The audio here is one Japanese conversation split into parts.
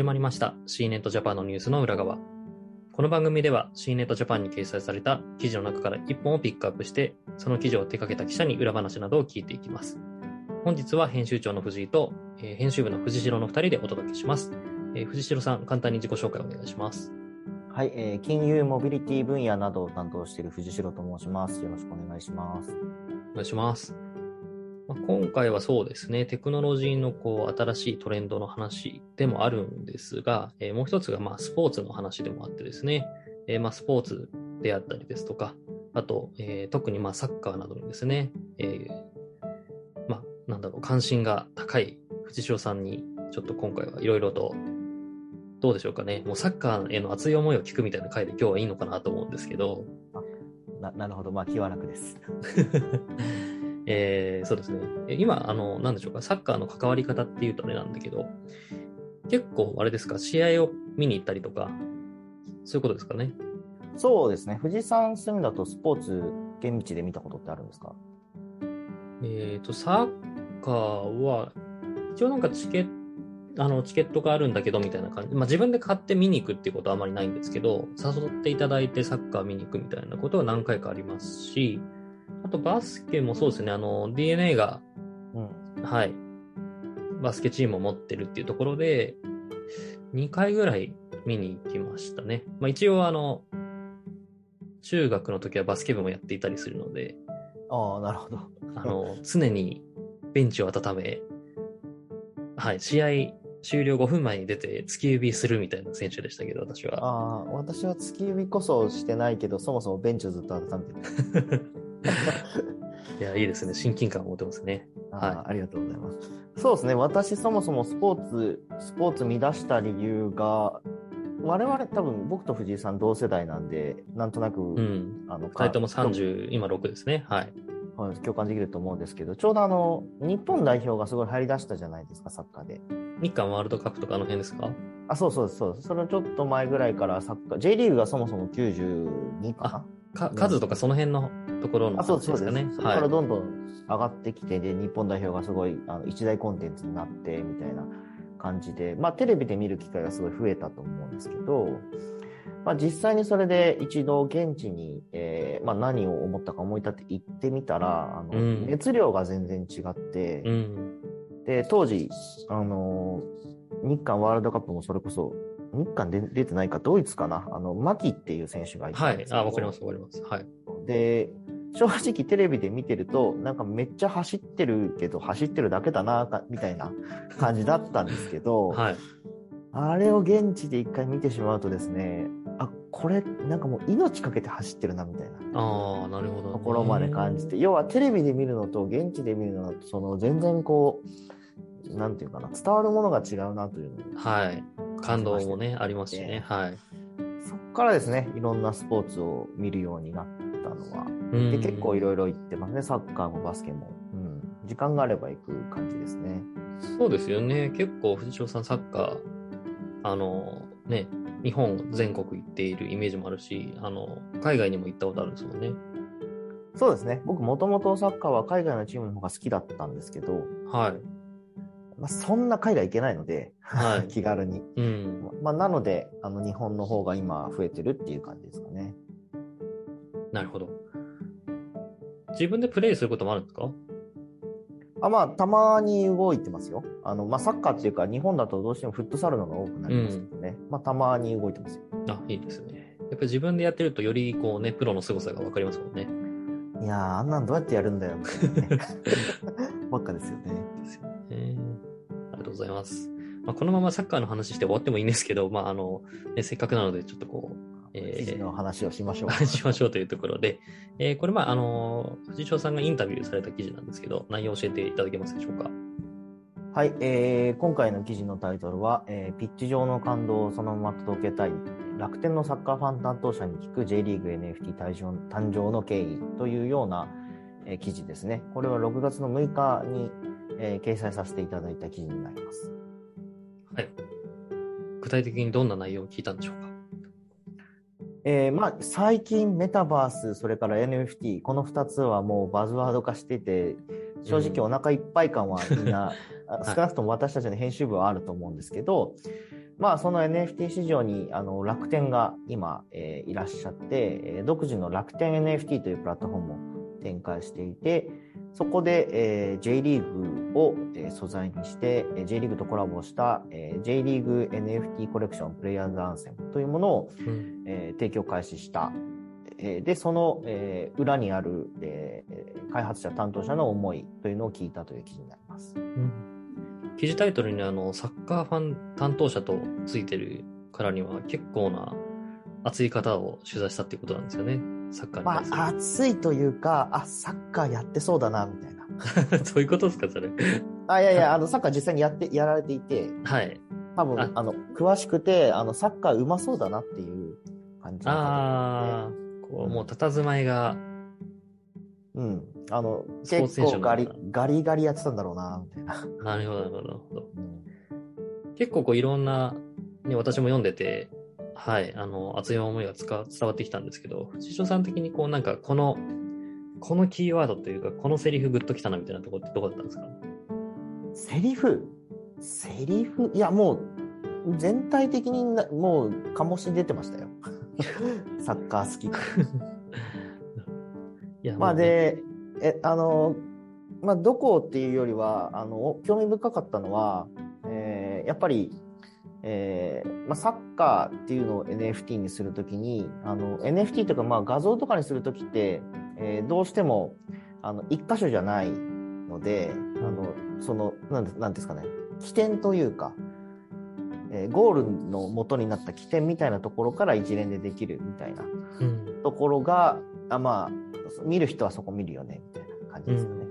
始まりました C ネットジャパンのニュースの裏側。この番組では C ネットジャパンに掲載された記事の中から1本をピックアップして、その記事を手掛けた記者に裏話などを聞いていきます。本日は編集長の藤井と、えー編集部の藤代の2人でお届けします。えー藤代さん、簡単に自己紹介をお願いします。はい、えー金融モビリティ分野などを担当している藤代と申します。よろしくお願いします。お願いします。まあ、今回はそうですね、テクノロジーのこう新しいトレンドの話でもあるんですが、えーもう一つがまあスポーツの話でもあってですね、えーまあスポーツであったりですとか、あと、えー特にまあサッカーなどにですね、えーまあなんだろう、関心が高い藤代さんに、ちょっと今回はいろいろと、どうでしょうかね、もうサッカーへの熱い思いを聞くみたいな回で今日はいいのかなと思うんですけど、ななるほど、まあ気は楽です。えーそうですね。え今、あの、なんでしょうか、サッカーの関わり方っていうとあれなんだけど、結構、あれですか、試合を見に行ったりとか、そういうことですかね。そうですね、藤井さん住んだとスポーツ現地で見たことってあるんですか？えっ、と、サッカーは、一応なんかチケあのチケットがあるんだけどみたいな感じ、まあ、自分で買って見に行くっていうことはあまりないんですけど、誘っていただいてサッカー見に行くみたいなことは何回かありますし、あとバスケもそうですね、あの、DNA がうん。はい。バスケチームを持ってるっていうところで、2回ぐらい見に行きましたね。まあ一応あの、中学の時はバスケ部もやっていたりするので、ああ、なるほど。あの、常にベンチを温め、はい、試合終了5分前に出て突き指するみたいな選手でしたけど、私は。ああ、私は月指こそしてないけど、そもそもベンチをずっと温めてる。いや、いいですね。親近感を持てますね。あはいーありがとうございます。そうですね、私そもそもスポーツ、スポーツ見出した理由が、我々多分僕と藤井さん同世代なんで、なんとなく、うん。あの、2人とも30、今6ですね。はい。はい共感できると思うんですけど、ちょうどあの、日本代表がすごい入り出したじゃないですか、サッカーで。日韓ワールドカップとかあの辺ですか？あ、そうそうそうです。そのちょっと前ぐらいからサッカー、J リーグがそもそも92かな？か数とかその辺のところのあ、そう話そうですね。そこかはい。らどんどん上がってきて、で、日本代表がすごいあの一大コンテンツになって、みたいな感じで、まあ、テレビで見る機会がすごい増えたと思うんですけど、まあ、実際にそれで一度現地に、えーまあ、何を思ったか思い立って行ってみたら、あのうん熱量が全然違って、うん。で、当時、あのー日韓ワールドカップもそれこそ、日韓で出てないか、ドイツかな、あの、牧っていう選手がいたはい。あ、わかります、わかります。はい。で、正直テレビで見てると、なんかめっちゃ走ってるけど、走ってるだけだな、かみたいな感じだったんですけど、はい。あれを現地で一回見てしまうとですね、あ、これ、なんかもう命かけて走ってるな、みたいなああ、なるほど、ね。ところまで感じて、要はテレビで見るのと現地で見るのと、その全然こう、なんていうかな、伝わるものが違うなというのをはい。感動もね、ありますしね。はい。そこからですね、いろんなスポーツを見るようになったのは、うんで結構いろいろ行ってますね、サッカーもバスケも。うん、時間があれば行く感じですね。そうですよね。結構、藤代さんサッカー、あの、ね、日本全国行っているイメージもあるし、あの、海外にも行ったことあるんですもんね。そうですね、僕もともとサッカーは海外のチームの方が好きだったんですけど、はい。まあ、そんな海外行けないので、はい 気軽に。うん。まあ、なので、あの日本の方が今増えてるっていう感じですかね。なるほど。自分でプレイすることもあるんですか？あまあ、たまに動いてますよ。あのまあ、サッカーっていうか、日本だとどうしてもフットサルのが多くなりますけどね。まあ、たまに動いてますよ。あ、いいですね。やっぱり自分でやってるとよりこうね、プロの凄さがわかりますもんね。いやー、あんなんどうやってやるんだよ、みたいなね。ばっか。ですよね。ございます。まあ、このままサッカーの話して終わってもいいんですけど、まあ、あの、ね、せっかくなので、ちょっとこう、え記事の話をしましょう。しましょうというところで、えーこれ、まあ、あの、藤代さんがインタビューされた記事なんですけど、内容を教えていただけますでしょうか？はい、えー今回の記事のタイトルは、えーピッチ上の感動をそのまま届けたい楽天のサッカーファン担当者に聞く J リーグ NFT 誕生誕生の経緯というような、えー記事ですね。これは6月の6日に、えー掲載させていただいた記事になります。はい。具体的にどんな内容を聞いたんでしょうか？えーまあ、最近メタバース、それから NFT、この2つはもうバズワード化してて、正直お腹いっぱい感はみんな、あい少なくとも私たちの編集部はあると思うんですけど、まあ、その NFT 市場にあの楽天が今、えーいらっしゃって、えー独自の楽天 NFT というプラットフォームを展開していて、そこで、えー J リーグを、えー素材にして、えー J リーグとコラボした、えー J リーグ NFT コレクションプレイヤーズアンセムというものを、うん。えー提供開始した。えーで、その、えー裏にある、えー開発者担当者の思いというのを聞いたという記事になります。うん記事タイトルにあの、サッカーファン担当者とついてるからには結構な熱い方を取材したっていうことなんですよね。サッカーにまあ、熱いというか、あ、サッカーやってそうだな、みたいな。どういうことですか、それ。あ、いやいや、あの、サッカー実際にやって、やられていて、はい。多分、ああの、詳しくて、あの、サッカーうまそうだなっていう感じああ、こう、もう佇まいが、うん。あの、結構ガリ、ガリガリやってたんだろうな、みたいな。なるほど、なるほど結構こういろんな、ね、私も読んでて、はい、あの、熱い思いがつか伝わってきたんですけど、藤代さん的にこうなんかこの、このキーワードというか、このセリフグッときたなみたいなところってどこだったんですか？セリフ？セリフ？いや、もう、全体的にな、もう、醸し出てましたよ。サッカー好き。いや、まあで、え、あの、まあ、どこっていうよりは、あの、興味深かったのは、えーやっぱり、えーまあ、サッカーっていうのを NFT にするときに、あの、NFT とか、まあ、画像とかにするときって、えーどうしても、あの、一箇所じゃないので、あの、その、なんて、なんですかね、起点というか、えーゴールの元になった起点みたいなところから一連でできるみたいなうん。ところが、あまあ、見る人はそこ見るよね、みたいな感じですかね。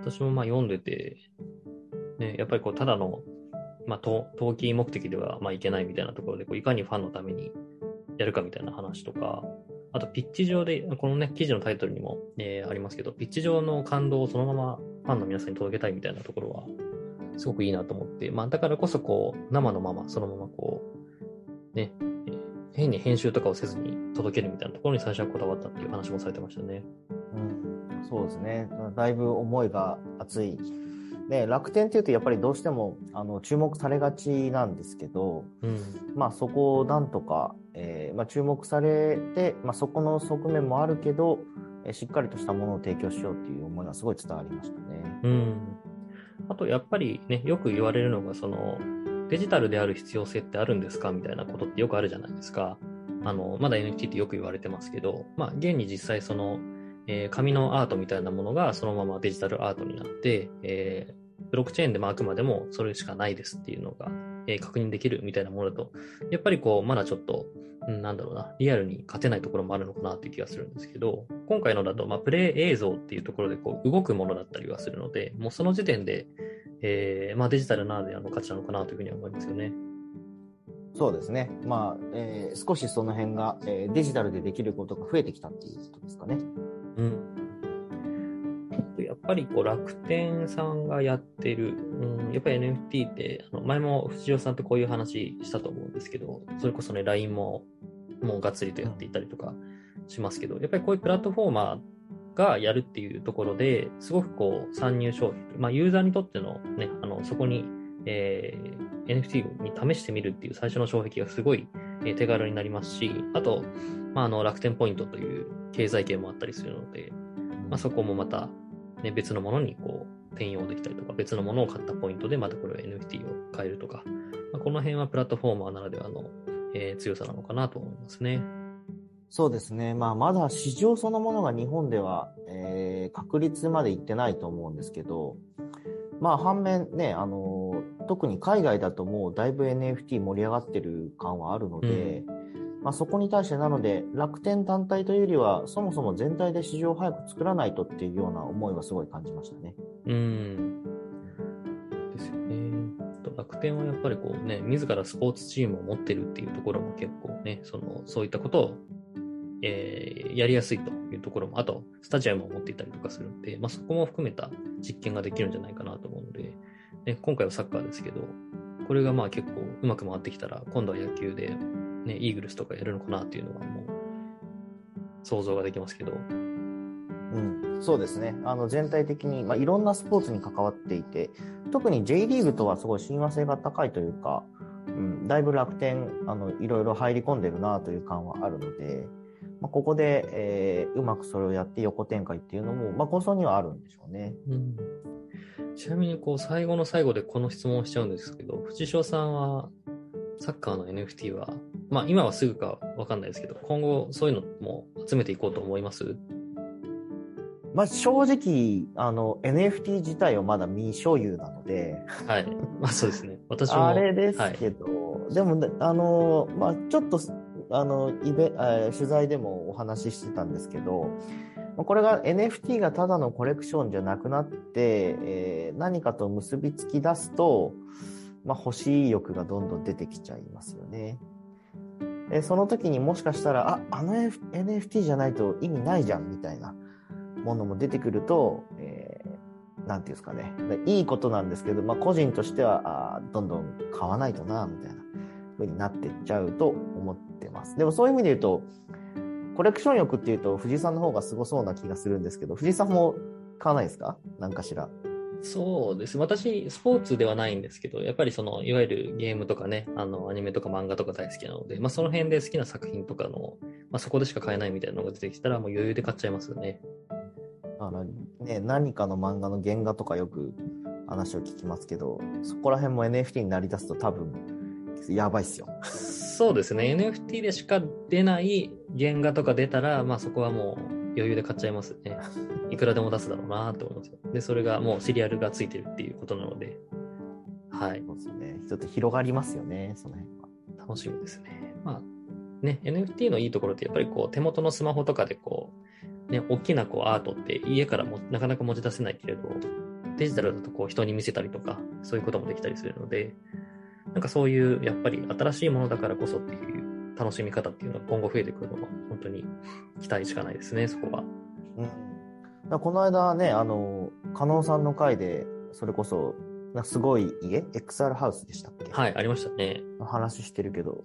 私もまあ読んでて、ね、やっぱりこう、ただの、まあ、投機目的ではまあいけないみたいなところで、こういかにファンのためにやるかみたいな話とか、あとピッチ上で、このね、記事のタイトルにも、えーありますけど、ピッチ上の感動をそのままファンの皆さんに届けたいみたいなところは、すごくいいなと思って、まあ、だからこそこう、生のまま、そのままこう、ね、変に編集とかをせずに届けるみたいなところに最初はこだわったっていう話もされてましたね。うん、そうですね。だいぶ思いが熱い。ね、楽天っていうとやっぱりどうしてもあの注目されがちなんですけど、うん。まあそこをなんとか、えーまあ、注目されて、まあ、そこの側面もあるけど、えーしっかりとしたものを提供しようっていう思いがすごい伝わりましたね。うん。あと、やっぱりね、よく言われるのが、その、デジタルである必要性ってあるんですか？みたいなことってよくあるじゃないですか。あの、まだ NFT ってよく言われてますけど、まあ、現に実際その、えー紙のアートみたいなものがそのままデジタルアートになって、えーブロックチェーンでもあくまでもそれしかないですっていうのが、えー確認できるみたいなものだと、やっぱりこう、まだちょっと、うんなんだろうな、リアルに勝てないところもあるのかなっていう気がするんですけど、今回のだと、まあ、プレイ映像っていうところでこう、動くものだったりはするので、もうその時点で、えーまあ、デジタルならではの価値なのかなというふうには思いますよね。そうですね。まあ、えー少しその辺が、えーデジタルでできることが増えてきたっていうことですかね。うん。やっぱりこう楽天さんがやってる、うん、やっぱり NFT って、あの前も藤尾さんとこういう話したと思うんですけど、それこそね、LINE ももうがっつりとやっていたりとかしますけど、やっぱりこういうプラットフォーマーがやるっていうところで、すごくこう参入消費、まあユーザーにとってのね、あの、そこに、えー NFT に試してみるっていう最初の障壁がすごい、え手軽になりますし、あと、まあ、あの楽天ポイントという経済圏もあったりするので、まあ、そこもまた、ね、別のものにこう転用できたりとか、別のものを買ったポイントでまたこれを NFT を変えるとか、まあ、この辺はプラットフォーマーならではの、えー強さなのかなと思いますね。そうですね。まあ、まだ市場そのものが日本では、えー確立までいってないと思うんですけど、まあ、反面ね、あの特に海外だともうだいぶ NFT 盛り上がってる感はあるので、まあ、そこに対してなので、楽天単体というよりは、そもそも全体で市場を早く作らないとっていうような思いはすごい感じましたね。うん。ですよね。楽天はやっぱりこうね、自らスポーツチームを持ってるっていうところも結構ね、その、そういったことを、えーやりやすいというところも、あと、スタジアムを持っていたりとかするんで、まあ、そこも含めた実験ができるんじゃないかなと思うね、今回はサッカーですけど、これがまあ結構うまく回ってきたら、今度は野球で、ね、イーグルスとかやるのかなっていうのはもう、想像ができますけど、うん、そうですね。あの全体的に、まあ、いろんなスポーツに関わっていて、特に J リーグとはすごい親和性が高いというか、うん、だいぶ楽天、あの、いろいろ入り込んでるなという感はあるので、まあ、ここで、えーうまくそれをやって横展開っていうのも、まあ、構想にはあるんでしょうね。うんちなみに、こう、最後の最後でこの質問をしちゃうんですけど、藤代さんは、サッカーの NFT は、まあ、今はすぐかわかんないですけど、今後、そういうのも集めていこうと思います？まあ、正直、あの、NFT 自体はまだ未所有なので、はい。まあ、そうですね。私も。あれですはい。けど、でもね、あの、まあ、ちょっと、あの、イベ、えー取材でもお話ししてたんですけど、まあこれが NFT がただのコレクションじゃなくなって、えー何かと結びつき出すと、まあ、欲しい欲がどんどん出てきちゃいますよね。でその時にもしかしたら、あ、あの F- NFT じゃないと意味ないじゃん、みたいなものも出てくると、えーなんていうんですかね。いいことなんですけど、まあ、個人としては、あどんどん買わないとな、みたいな風になってっちゃうと思ってます。でもそういう意味で言うと、コレクション欲っていうと、藤井さんの方がすごそうな気がするんですけど、藤井さんも買わないですか？何かしら。そうです。私、スポーツではないんですけど、やっぱりその、いわゆるゲームとかね、あの、アニメとか漫画とか大好きなので、まあ、その辺で好きな作品とかの、まあ、そこでしか買えないみたいなのが出てきたら、もう余裕で買っちゃいますよね。あのね、何かの漫画の原画とかよく話を聞きますけど、そこら辺も NFT になりだすと多分、やばいっすよ。そうですね。NFT でしか出ない原画とか出たら、まあそこはもう余裕で買っちゃいますね。いくらでも出すだろうなと思いますよ。で、それがもうシリアルがついてるっていうことなので、はい。そうですね。ちょっと広がりますよね、その辺は。楽しみですね。まあ、ね、NFT のいいところってやっぱりこう手元のスマホとかでこう、ね、大きなこうアートって家からもなかなか持ち出せないけれど、デジタルだとこう人に見せたりとか、そういうこともできたりするので、なんかそういうやっぱり新しいものだからこそっていう楽しみ方っていうのが今後増えてくるのは本当に期待しかないですね、そこは。うん。この間ね、あの、加納さんの回で、それこそ、すごい家 ?XR ハウスでしたっけ？はい、ありましたね。話してるけど、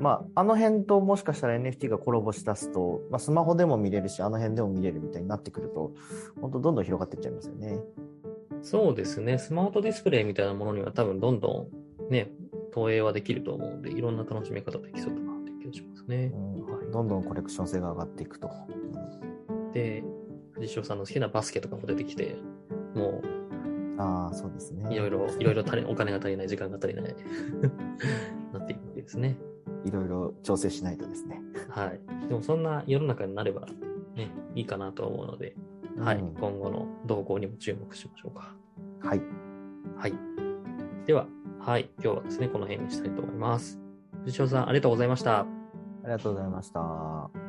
まあ、あの辺ともしかしたら NFT がコラボしだすと、まあ、スマホでも見れるし、あの辺でも見れるみたいになってくると、本当どんどん広がっていっちゃいますよね。そうですね、スマートディスプレイみたいなものには多分どんどんね、投影はできると思うので、いろんな楽しみ方できそうだなっていう気がしますね。うんはいどんどんコレクション性が上がっていくと。で、藤代さんの好きなバスケとかも出てきて、もああ、そうですね。ういろいろ、いろいろ足りお金が足りない、時間が足りない、なっていくわけですね。いろいろ調整しないとですね。はい。でもそんな世の中になれば、ね、いいかなと思うので、はい、うん今後の動向にも注目しましょうか。はい。はい。では、はい、今日はですね、この辺にしたいと思います。藤代さん、ありがとうございました。ありがとうございました。